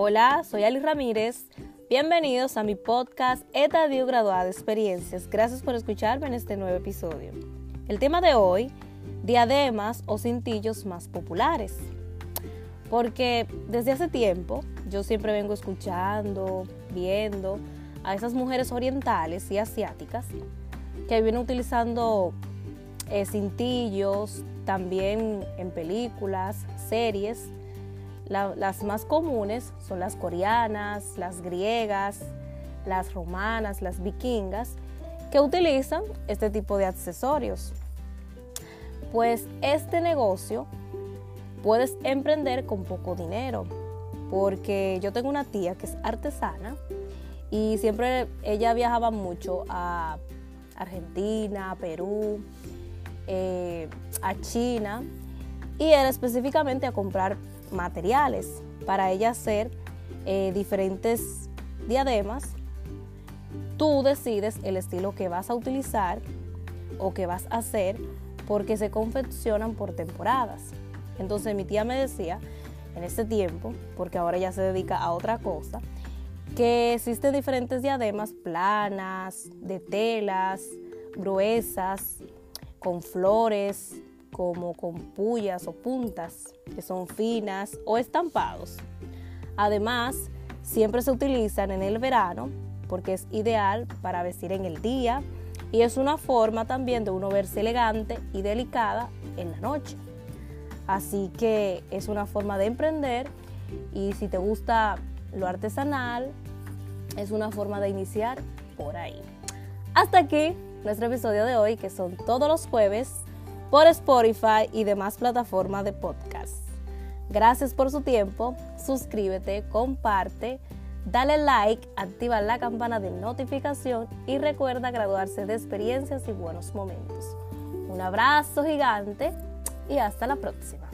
Hola, soy Ali Ramírez. Bienvenidos a mi podcast Etadio Graduada de Experiencias. Gracias por escucharme en este nuevo episodio. El tema de hoy, diademas o cintillos más populares. Porque desde hace tiempo yo siempre vengo escuchando, viendo a esas mujeres orientales y asiáticas que vienen utilizando eh, cintillos también en películas, series. Las más comunes son las coreanas, las griegas, las romanas, las vikingas, que utilizan este tipo de accesorios. Pues este negocio puedes emprender con poco dinero, porque yo tengo una tía que es artesana y siempre ella viajaba mucho a Argentina, Perú, eh, a China y era específicamente a comprar materiales para ella hacer eh, diferentes diademas. Tú decides el estilo que vas a utilizar o que vas a hacer porque se confeccionan por temporadas. Entonces mi tía me decía en ese tiempo, porque ahora ya se dedica a otra cosa, que existen diferentes diademas planas, de telas, gruesas, con flores, como con pullas o puntas, que son finas o estampados. Además, siempre se utilizan en el verano porque es ideal para vestir en el día y es una forma también de uno verse elegante y delicada en la noche. Así que es una forma de emprender y si te gusta lo artesanal, es una forma de iniciar por ahí. Hasta aquí nuestro episodio de hoy, que son todos los jueves por Spotify y demás plataformas de podcast. Gracias por su tiempo, suscríbete, comparte, dale like, activa la campana de notificación y recuerda graduarse de experiencias y buenos momentos. Un abrazo gigante y hasta la próxima.